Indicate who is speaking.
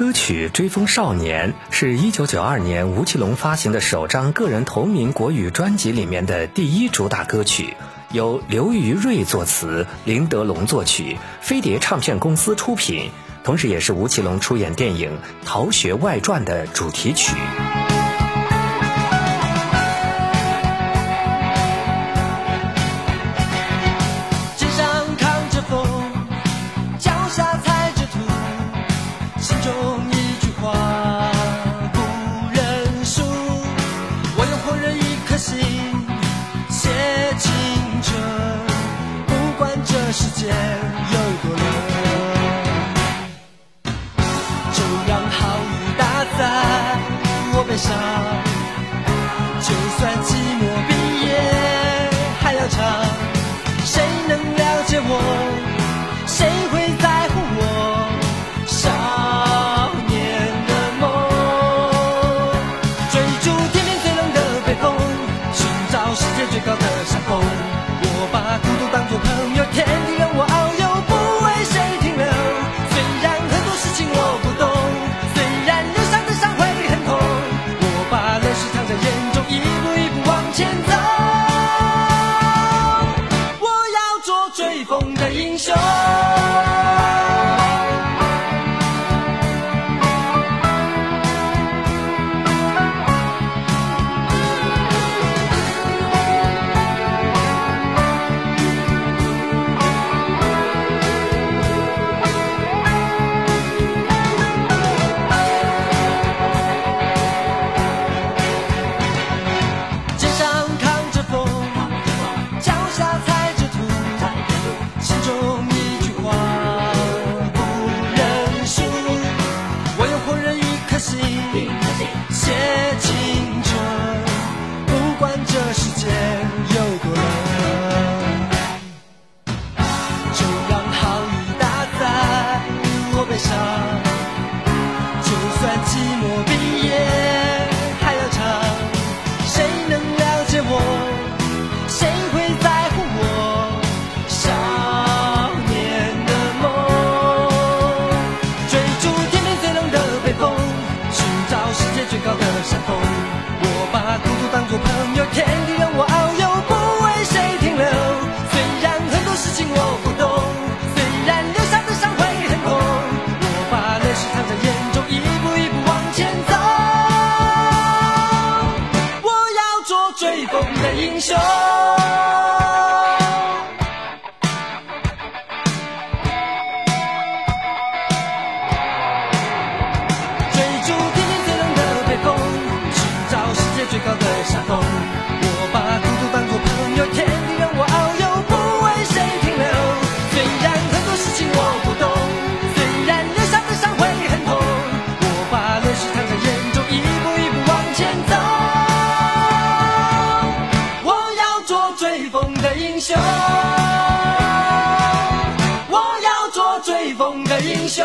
Speaker 1: 歌曲《追风少年》是一九九二年吴奇隆发行的首张个人同名国语专辑里面的第一主打歌曲，由刘于瑞作词，林德龙作曲，飞碟唱片公司出品，同时也是吴奇隆出演电影《逃学外传》的主题曲。
Speaker 2: 高的山峰。我把孤独当作朋友，天地任我遨游，不为谁停留。虽然很多事情我不懂，虽然留下的伤会很痛，我把泪水藏在眼中，一步一步往前走。我要做追风的英雄。寂寞毕业英雄。追逐天边最冷的北风，寻找世界最高的山峰。雄，我要做追风的英雄。